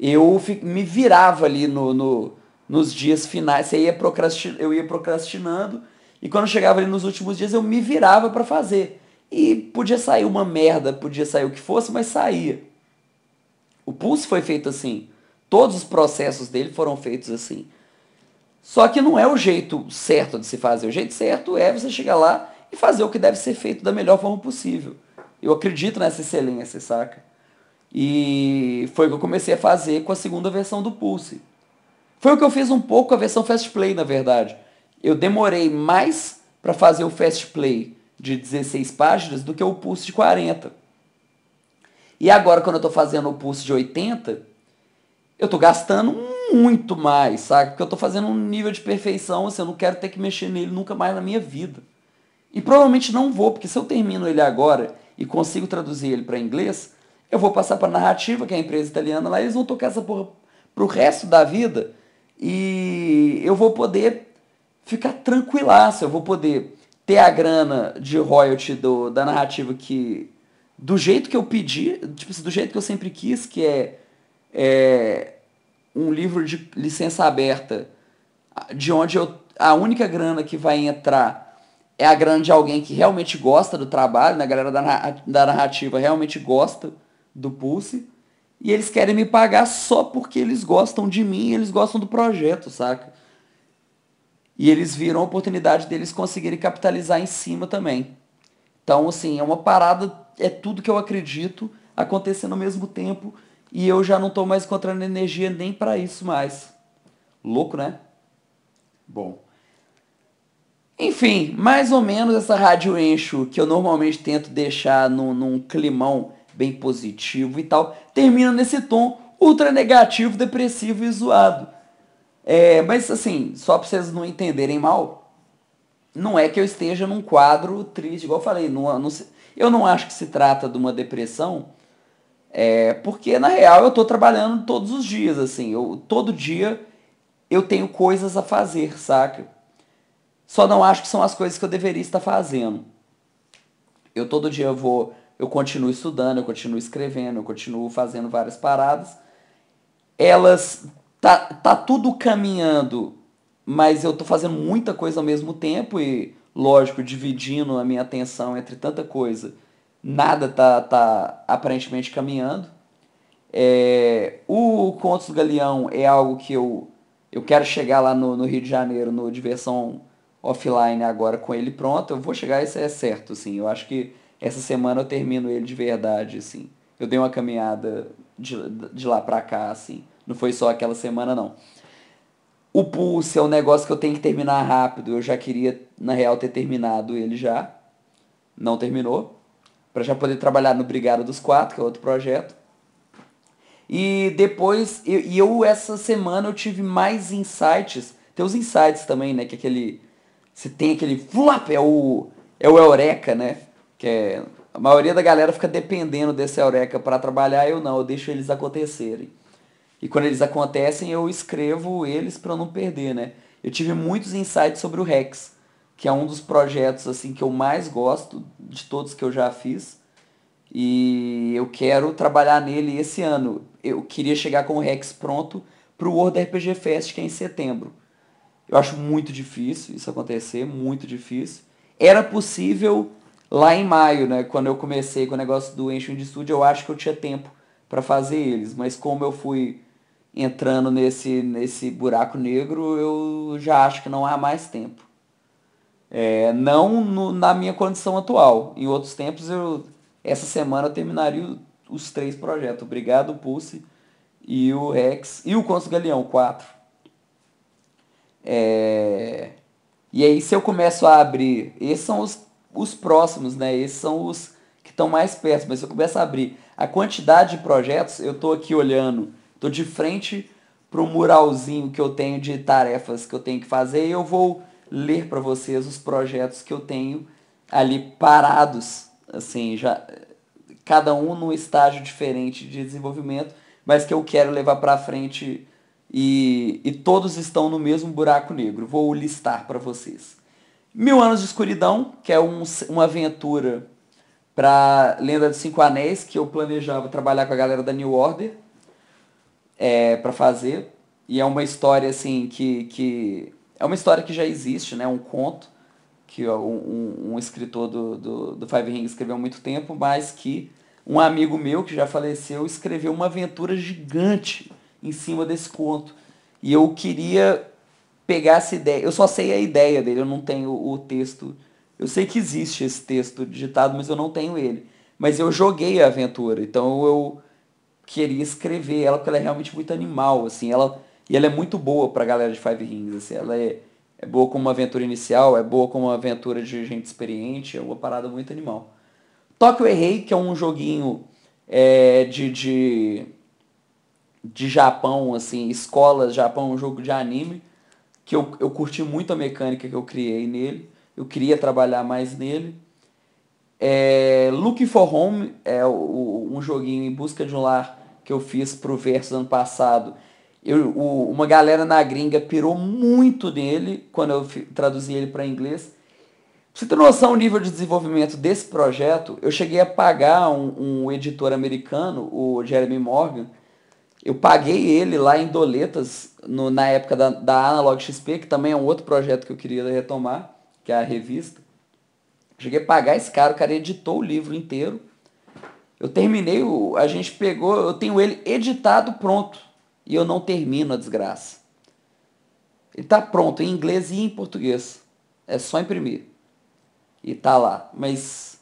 eu me virava ali no, no nos dias finais, você ia procrastin, eu ia procrastinando, e quando chegava ali nos últimos dias eu me virava para fazer. E podia sair uma merda, podia sair o que fosse, mas saía. O Pulse foi feito assim. Todos os processos dele foram feitos assim. Só que não é o jeito certo de se fazer. O jeito certo é você chegar lá e fazer o que deve ser feito da melhor forma possível. Eu acredito nessa excelência, saca? E foi o que eu comecei a fazer com a segunda versão do Pulse. Foi o que eu fiz um pouco com a versão Fast Play, na verdade. Eu demorei mais para fazer o Fast Play de 16 páginas do que o Pulse de 40. E agora, quando eu estou fazendo o Pulse de 80, eu estou gastando muito mais, sabe? Porque eu estou fazendo um nível de perfeição, assim, eu não quero ter que mexer nele nunca mais na minha vida. E provavelmente não vou, porque se eu termino ele agora e consigo traduzir ele para inglês, eu vou passar para narrativa, que é a empresa italiana lá, eles vão tocar essa porra pro resto da vida. E eu vou poder ficar tranquilaço, eu vou poder ter a grana de royalty do, da narrativa que do jeito que eu pedi, tipo, assim, do jeito que eu sempre quis, que é é, um livro de licença aberta, de onde eu, a única grana que vai entrar é a grana de alguém que realmente gosta do trabalho, né? a galera da, da narrativa realmente gosta do Pulse, e eles querem me pagar só porque eles gostam de mim, eles gostam do projeto, saca? E eles viram a oportunidade deles conseguirem capitalizar em cima também. Então, assim, é uma parada, é tudo que eu acredito acontecendo ao mesmo tempo e eu já não estou mais encontrando energia nem para isso mais. Louco, né? Bom. Enfim, mais ou menos essa rádio encho que eu normalmente tento deixar no, num climão bem positivo e tal, termina nesse tom ultra negativo, depressivo e zoado. É, mas assim, só para vocês não entenderem mal, não é que eu esteja num quadro triste, igual eu falei, não, eu não acho que se trata de uma depressão, é, porque na real eu estou trabalhando todos os dias, assim, eu, todo dia eu tenho coisas a fazer, saca? Só não acho que são as coisas que eu deveria estar fazendo. Eu todo dia vou, eu continuo estudando, eu continuo escrevendo, eu continuo fazendo várias paradas. Elas tá, tá tudo caminhando, mas eu tô fazendo muita coisa ao mesmo tempo e lógico, dividindo a minha atenção entre tanta coisa nada tá, tá aparentemente caminhando. É, o Contos do Galeão é algo que eu eu quero chegar lá no, no Rio de Janeiro, no Diversão Offline agora com ele pronto. Eu vou chegar, isso é certo, assim. Eu acho que essa semana eu termino ele de verdade, assim. Eu dei uma caminhada de, de lá pra cá, assim. Não foi só aquela semana, não. O Pulse é um negócio que eu tenho que terminar rápido. Eu já queria, na real, ter terminado ele já. Não terminou. Para já poder trabalhar no Brigada dos Quatro, que é outro projeto. E depois, e eu essa semana eu tive mais insights. Tem os insights também, né? Que é aquele. Você tem aquele. Flap, é o. É o Eureka, né? Que é. A maioria da galera fica dependendo desse Eureka para trabalhar, eu não, eu deixo eles acontecerem. E quando eles acontecem, eu escrevo eles para não perder, né? Eu tive muitos insights sobre o Rex, que é um dos projetos assim que eu mais gosto de todos que eu já fiz. E eu quero trabalhar nele esse ano. Eu queria chegar com o Rex pronto para o World RPG Fest, que é em setembro. Eu acho muito difícil isso acontecer, muito difícil. Era possível lá em maio, né, quando eu comecei com o negócio do Ancient Studio, eu acho que eu tinha tempo para fazer eles, mas como eu fui entrando nesse, nesse buraco negro, eu já acho que não há mais tempo. É, não no, na minha condição atual. Em outros tempos, eu, essa semana eu terminaria os três projetos. Obrigado, Pulse, e o Rex, e o Consul Galeão, quatro. É, e aí, se eu começo a abrir, esses são os, os próximos, né? Esses são os que estão mais perto. Mas se eu começo a abrir a quantidade de projetos, eu estou aqui olhando Tô de frente para o muralzinho que eu tenho de tarefas que eu tenho que fazer e eu vou ler para vocês os projetos que eu tenho ali parados, assim, já cada um num estágio diferente de desenvolvimento, mas que eu quero levar para frente e, e todos estão no mesmo buraco negro. Vou listar para vocês. Mil Anos de Escuridão, que é um, uma aventura para Lenda dos Cinco Anéis, que eu planejava trabalhar com a galera da New Order é, para fazer. E é uma história assim que, que. É uma história que já existe, né? Um conto que um, um escritor do, do, do Five Rings escreveu há muito tempo, mas que um amigo meu que já faleceu escreveu uma aventura gigante em cima desse conto. E eu queria pegar essa ideia. Eu só sei a ideia dele, eu não tenho o texto. Eu sei que existe esse texto digitado, mas eu não tenho ele. Mas eu joguei a aventura, então eu queria escrever ela porque ela é realmente muito animal, assim, ela e ela é muito boa pra galera de Five Rings, assim, ela é, é boa como uma aventura inicial, é boa como uma aventura de gente experiente, é uma parada muito animal. Tokyo Errei, que é um joguinho é, de, de, de Japão, assim, escolas Japão, um jogo de anime, que eu, eu curti muito a mecânica que eu criei nele, eu queria trabalhar mais nele. É, Looking for Home é o, um joguinho em busca de um lar que eu fiz pro Versus ano passado. Eu, o, uma galera na gringa pirou muito nele quando eu traduzi ele para inglês. Pra você ter noção do nível de desenvolvimento desse projeto, eu cheguei a pagar um, um editor americano, o Jeremy Morgan. Eu paguei ele lá em doletas no, na época da, da Analog XP, que também é um outro projeto que eu queria retomar, que é a revista. Cheguei a pagar esse cara, o cara editou o livro inteiro. Eu terminei, o, a gente pegou, eu tenho ele editado pronto. E eu não termino a desgraça. Ele tá pronto em inglês e em português. É só imprimir. E tá lá. Mas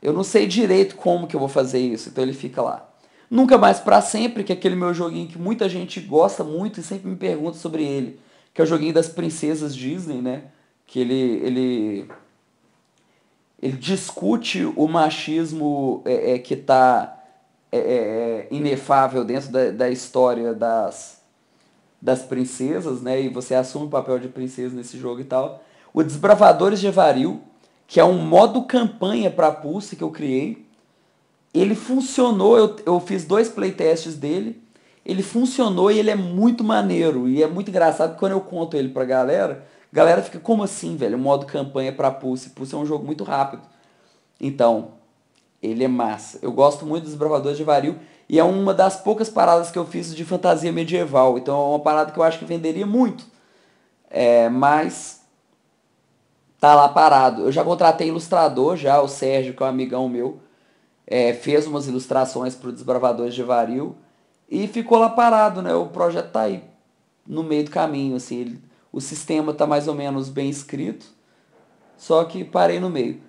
eu não sei direito como que eu vou fazer isso, então ele fica lá. Nunca mais para sempre, que é aquele meu joguinho que muita gente gosta muito e sempre me pergunta sobre ele, que é o joguinho das princesas Disney, né? Que ele ele ele discute o machismo é, é, que está é, é, é, inefável dentro da, da história das, das princesas, né? E você assume o papel de princesa nesse jogo e tal. O Desbravadores de Evaril, que é um modo campanha para Pulse que eu criei. Ele funcionou, eu, eu fiz dois playtests dele. Ele funcionou e ele é muito maneiro. E é muito engraçado quando eu conto ele pra galera galera fica, como assim, velho? O modo campanha para Pulse. Pulse é um jogo muito rápido. Então, ele é massa. Eu gosto muito dos Bravadores de Varil. E é uma das poucas paradas que eu fiz de fantasia medieval. Então é uma parada que eu acho que venderia muito. É, mas tá lá parado. Eu já contratei ilustrador, já, o Sérgio, que é um amigão meu. É, fez umas ilustrações para o Desbravadores de Varil. E ficou lá parado, né? O projeto tá aí. no meio do caminho, assim, ele, o sistema está mais ou menos bem escrito, só que parei no meio.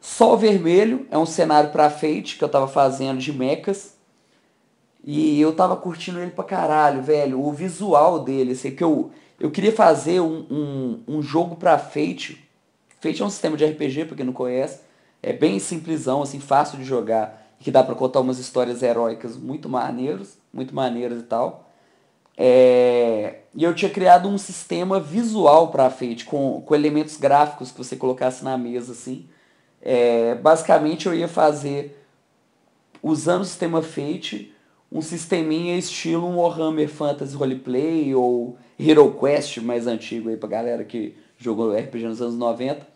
Sol Vermelho é um cenário para Fate que eu tava fazendo de mechas. E eu tava curtindo ele pra caralho, velho. O visual dele, assim, que eu, eu queria fazer um, um, um jogo pra Fate. Fate é um sistema de RPG, pra quem não conhece. É bem simplesão, assim, fácil de jogar. Que dá pra contar umas histórias heróicas muito maneiras, muito maneiras e tal. É... E eu tinha criado um sistema visual pra Fate, com, com elementos gráficos que você colocasse na mesa, assim. É... Basicamente eu ia fazer, usando o sistema Fate, um sisteminha estilo um Warhammer Fantasy Roleplay ou Hero Quest mais antigo aí pra galera que jogou RPG nos anos 90.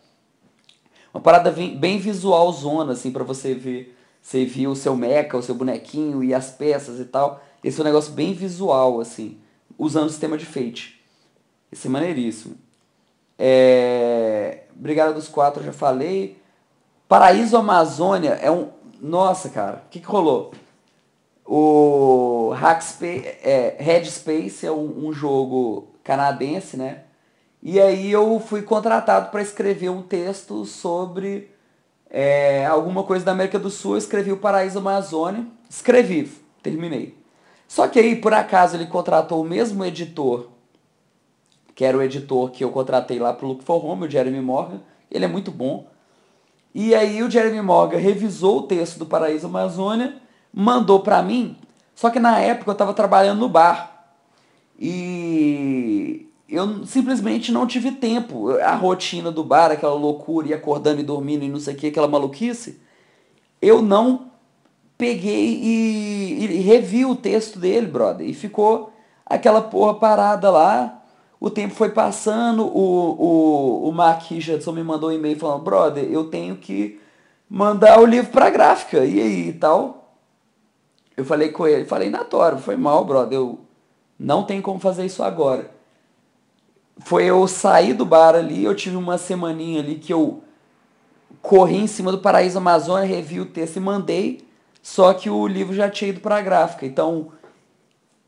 Uma parada bem visual zona, assim, para você ver. Você viu o seu mecha, o seu bonequinho e as peças e tal. Esse é um negócio bem visual, assim, usando o sistema de Fate. Esse é maneiríssimo. É... Brigada dos Quatro, já falei. Paraíso Amazônia é um. Nossa, cara, o que, que rolou? O Hackspace, é, Headspace é um, um jogo canadense, né? E aí eu fui contratado para escrever um texto sobre é, alguma coisa da América do Sul. Eu escrevi o Paraíso Amazônia. Escrevi, terminei. Só que aí, por acaso, ele contratou o mesmo editor, que era o editor que eu contratei lá pro Look for Home, o Jeremy Morgan. Ele é muito bom. E aí o Jeremy Morgan revisou o texto do Paraíso Amazônia mandou para mim, só que na época eu estava trabalhando no bar. E eu simplesmente não tive tempo. A rotina do bar, aquela loucura, e acordando e dormindo e não sei o que, aquela maluquice. Eu não peguei e, e revi o texto dele, brother. E ficou aquela porra parada lá. O tempo foi passando, o, o, o Mark Richardson me mandou um e-mail falando, brother, eu tenho que mandar o livro pra gráfica. E aí e tal. Eu falei com ele, falei, Natório, foi mal, brother, eu não tenho como fazer isso agora. Foi eu sair do bar ali, eu tive uma semaninha ali que eu corri em cima do Paraíso Amazônia, revi o texto e mandei, só que o livro já tinha ido para a gráfica. Então,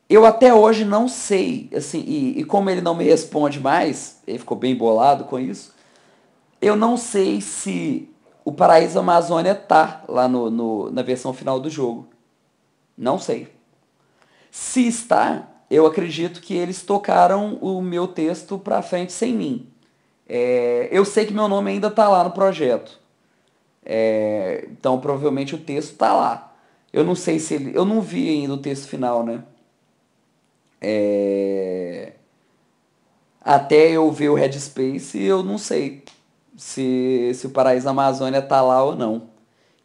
eu até hoje não sei, assim, e, e como ele não me responde mais, ele ficou bem bolado com isso, eu não sei se o Paraíso Amazônia tá lá no, no na versão final do jogo. Não sei. Se está, eu acredito que eles tocaram o meu texto para frente sem mim. É, eu sei que meu nome ainda está lá no projeto. É, então provavelmente o texto está lá. Eu não sei se ele. Eu não vi ainda o texto final, né? É, até eu ver o Headspace, eu não sei se, se o Paraíso Amazônia tá lá ou não.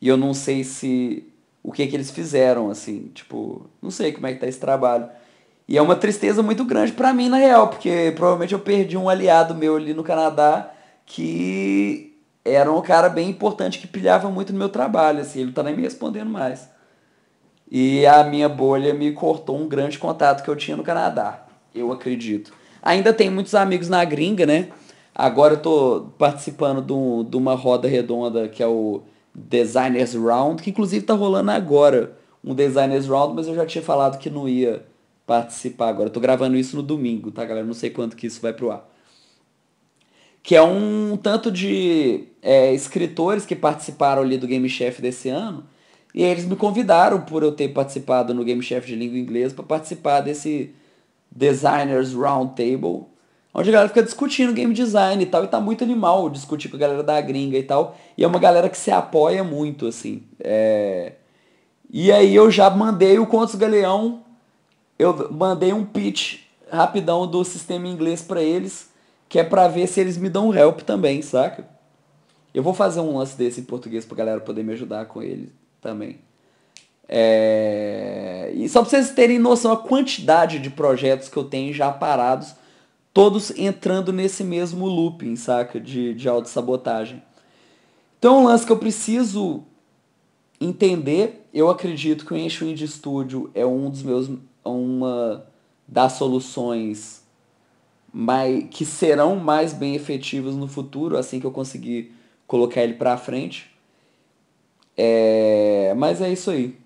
E eu não sei se o que que eles fizeram, assim, tipo, não sei como é que tá esse trabalho. E é uma tristeza muito grande para mim, na real, porque provavelmente eu perdi um aliado meu ali no Canadá que era um cara bem importante que pilhava muito no meu trabalho, assim, ele não tá nem me respondendo mais. E a minha bolha me cortou um grande contato que eu tinha no Canadá, eu acredito. Ainda tem muitos amigos na gringa, né? Agora eu tô participando de uma roda redonda que é o Designers Round, que inclusive tá rolando agora um Designers Round, mas eu já tinha falado que não ia participar agora. Eu tô gravando isso no domingo, tá, galera? Não sei quanto que isso vai pro ar. Que é um tanto de é, escritores que participaram ali do Game Chef desse ano. E eles me convidaram por eu ter participado no Game Chef de língua inglesa para participar desse Designers Round Table onde a galera fica discutindo game design e tal, e tá muito animal discutir com a galera da gringa e tal, e é uma galera que se apoia muito, assim. É... E aí eu já mandei o Contos Galeão, eu mandei um pitch rapidão do sistema inglês para eles, que é para ver se eles me dão help também, saca? Eu vou fazer um lance desse em português pra galera poder me ajudar com ele também. É... E só pra vocês terem noção a quantidade de projetos que eu tenho já parados todos entrando nesse mesmo looping, saca? De, de autossabotagem. Então, um lance que eu preciso entender, eu acredito que o Enchwind Studio é um dos meus, uma das soluções mais, que serão mais bem efetivas no futuro, assim que eu conseguir colocar ele para frente. É, mas é isso aí.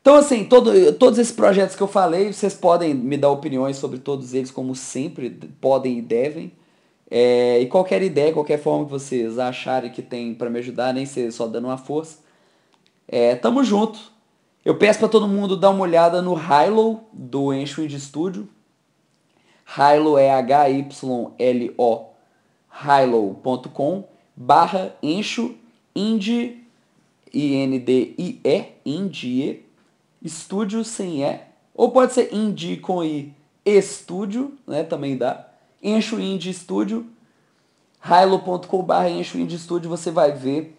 Então, assim, todo, todos esses projetos que eu falei, vocês podem me dar opiniões sobre todos eles, como sempre, podem e devem. É, e qualquer ideia, qualquer forma que vocês acharem que tem para me ajudar, nem ser só dando uma força, é, tamo junto. Eu peço para todo mundo dar uma olhada no Hilo do Encho Indie Studio. Hilo é H-Y-L-O, hilo.com barra Encho Indie, I-N-D-I-E, Indie, estúdio sem E, ou pode ser Indie com I, estúdio, né, também dá. Encho Indie Studio, hilo.com.br Encho Indie Studio, você vai ver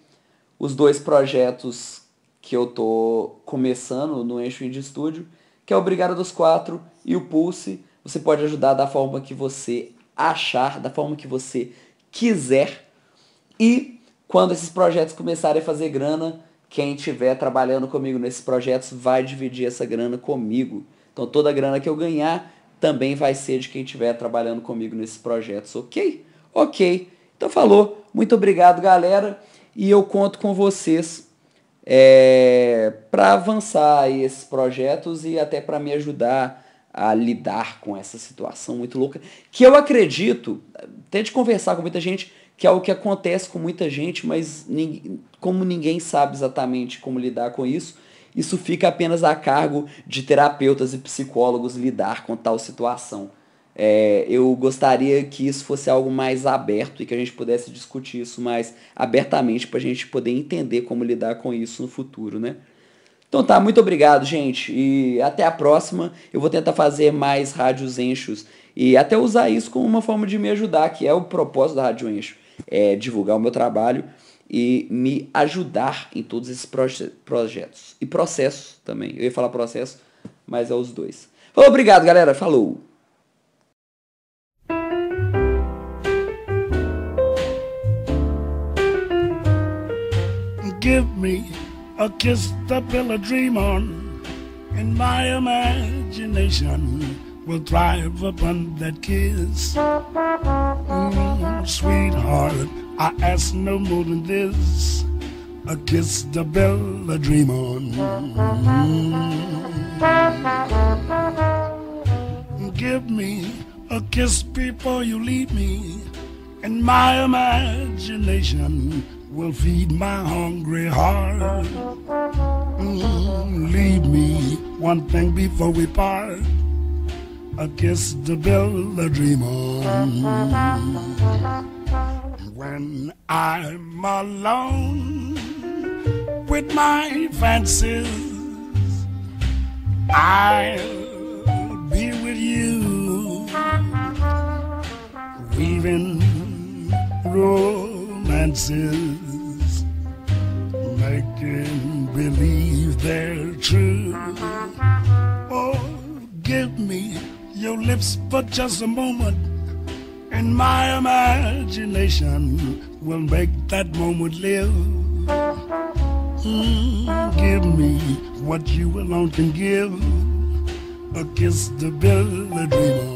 os dois projetos que eu tô começando no Encho Indie Studio, que é o Brigada dos Quatro e o Pulse. Você pode ajudar da forma que você achar, da forma que você quiser. E quando esses projetos começarem a fazer grana, quem estiver trabalhando comigo nesses projetos vai dividir essa grana comigo. Então toda a grana que eu ganhar também vai ser de quem estiver trabalhando comigo nesses projetos, ok? Ok. Então falou. Muito obrigado, galera. E eu conto com vocês é, para avançar esses projetos e até para me ajudar a lidar com essa situação muito louca. Que eu acredito, tente conversar com muita gente que é o que acontece com muita gente, mas ninguém, como ninguém sabe exatamente como lidar com isso, isso fica apenas a cargo de terapeutas e psicólogos lidar com tal situação. É, eu gostaria que isso fosse algo mais aberto e que a gente pudesse discutir isso mais abertamente para a gente poder entender como lidar com isso no futuro, né? Então tá, muito obrigado, gente, e até a próxima. Eu vou tentar fazer mais rádios enchos e até usar isso como uma forma de me ajudar, que é o propósito da Rádio Encho é, divulgar o meu trabalho e me ajudar em todos esses proje projetos. E processos também. Eu ia falar processo, mas é os dois. Obrigado, galera. Falou! Give me a kiss to build a dream on, and my imagination will thrive upon that kiss. Mm, sweetheart, I ask no more than this a kiss to build a dream on. Mm. Give me a kiss before you leave me, and my imagination will feed my hungry heart. Mm, leave me one thing before we part a kiss to build a dream on. When I'm alone with my fancies, I'll be with you, weaving romances, making believe they're true. Oh, give me your lips for just a moment, and my imagination will make that moment live. Mm, give me what you alone can give a kiss to build a dream